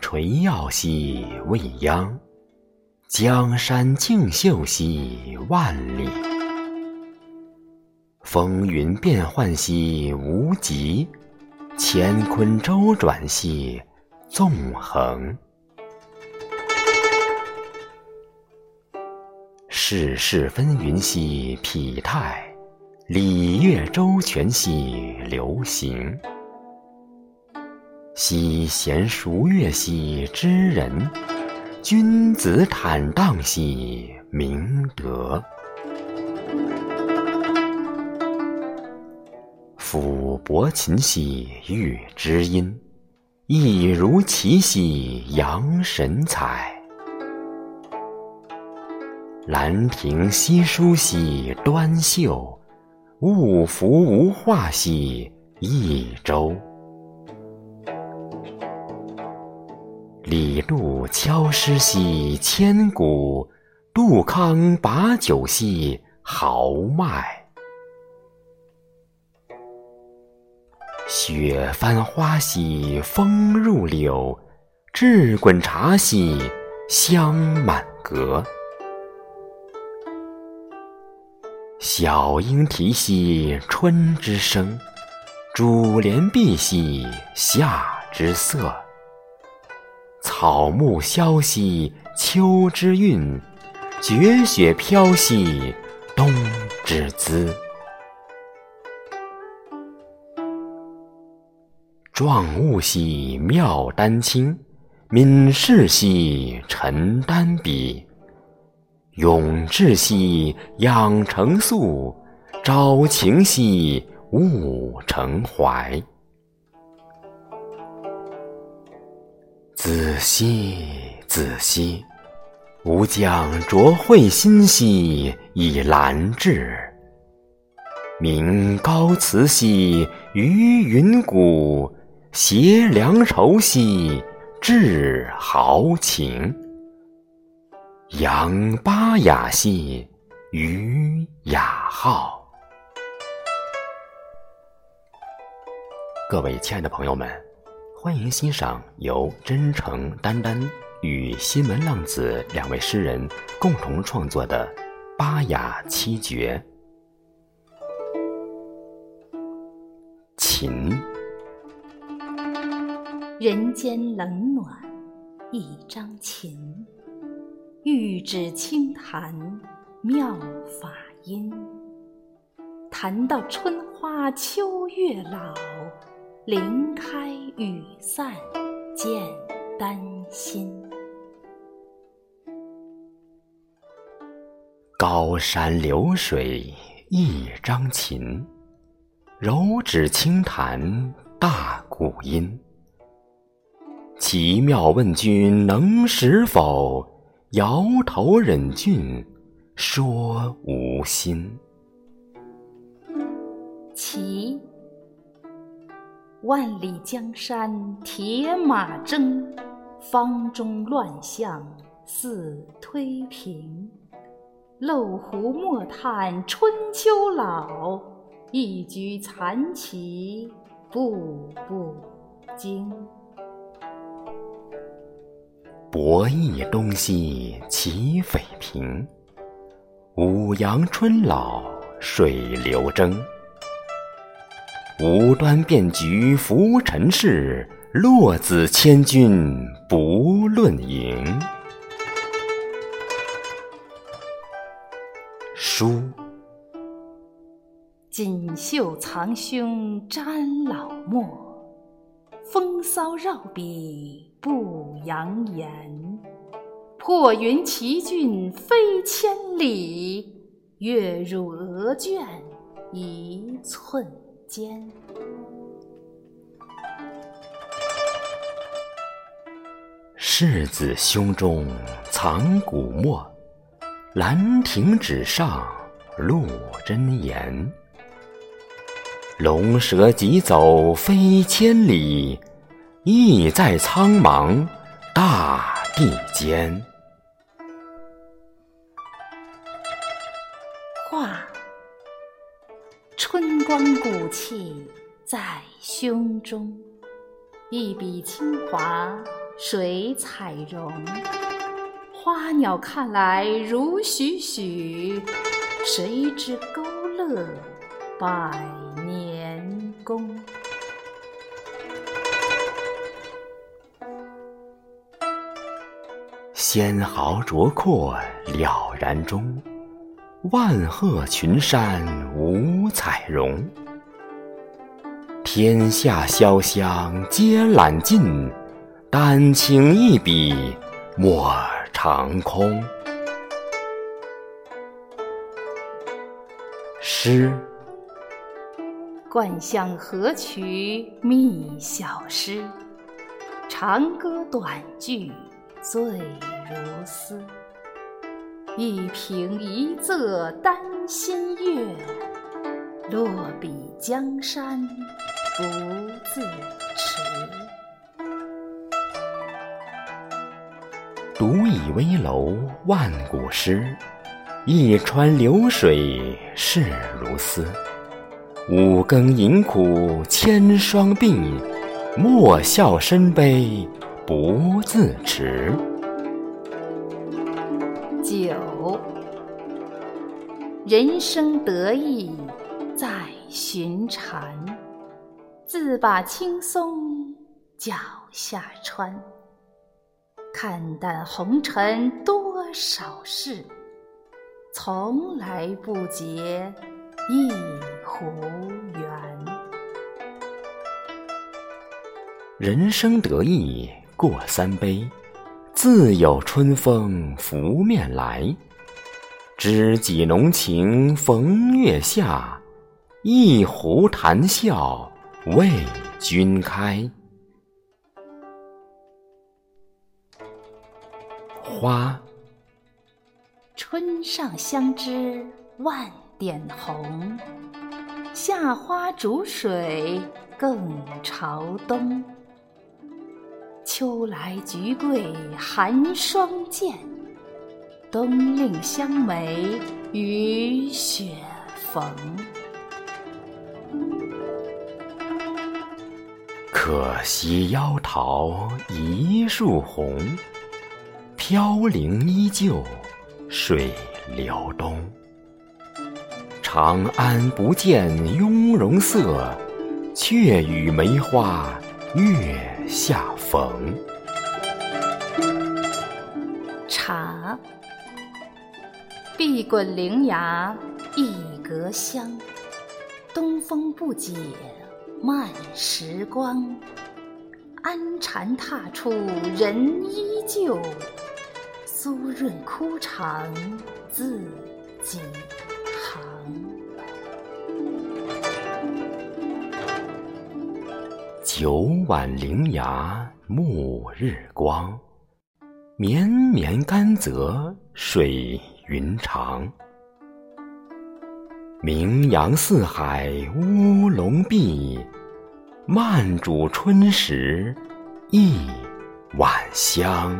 垂耀兮未央，江山竞秀兮万里。风云变幻兮无极，乾坤周转兮纵横。世事纷纭兮否泰，礼乐周全兮流行。奚贤淑乐兮知人，君子坦荡兮明德。抚伯琴兮乐知音，亦如其兮扬神采。兰亭西书兮端秀，物服无画兮益周。李杜敲诗兮千古，杜康把酒兮豪迈。雪翻花兮风入柳，炙滚茶兮香满阁。小莺啼兮春之声，珠帘闭兮夏之色。草木萧兮秋之韵，绝雪飘兮冬之姿。壮物兮妙丹青，敏士兮陈丹笔。永志兮养成素，朝晴兮勿成怀。子兮子兮，吾将濯秽心兮以兰志。鸣高辞兮于云谷，谐良愁兮致豪情。扬巴雅兮于雅号。各位亲爱的朋友们。欢迎欣赏由真诚丹丹与新闻浪子两位诗人共同创作的《八雅七绝》。琴，人间冷暖一张琴，玉指轻弹妙法音。弹到春花秋月老。林开雨散见丹心。高山流水一张琴，柔指轻弹大鼓音。奇妙问君能识否？摇头忍俊说无心。万里江山铁马征，方中乱象似推平。漏壶莫叹春秋老，一局残棋步步惊。博弈东西齐匪平，五阳春老水流争。无端变局浮尘世，落子千军不论赢。书，锦绣藏胸沾老墨，风骚绕笔不扬言。破云奇骏飞千里，月入鹅卷一寸。间，世子胸中藏古墨，兰亭纸上露真言。龙蛇疾走飞千里，意在苍茫大地间。画。春光古气在胸中，一笔清华水彩容。花鸟看来如许许，谁知勾勒百年功？纤毫灼阔了然中，万壑群山五彩荣。天下潇湘皆揽尽，丹青一笔墨长空。诗，惯向河曲觅小诗，长歌短句醉如丝。一平一仄丹心悦，落笔江山不自持。独倚危楼万古诗，一川流水势如丝。五更饮苦千霜鬓，莫笑身悲不自持。九，人生得意在寻禅，自把青松脚下穿。看淡红尘多少事，从来不结一壶缘。人生得意过三杯，自有春风拂面来。知己浓情逢月下，一壶谈笑为君开。花，春上香枝万点红，夏花逐水更朝东。秋来菊桂寒霜见，冬令香梅雨雪逢。可惜夭桃一树红，飘零依旧水流东。长安不见雍容色，却与梅花月下逢。茶，碧滚凌崖一格香，东风不解慢时光。安禅踏处人依旧，苏润枯肠自几行。九晚灵崖暮日光，绵绵甘泽水云长。名扬四海乌龙碧，慢煮春时一碗香。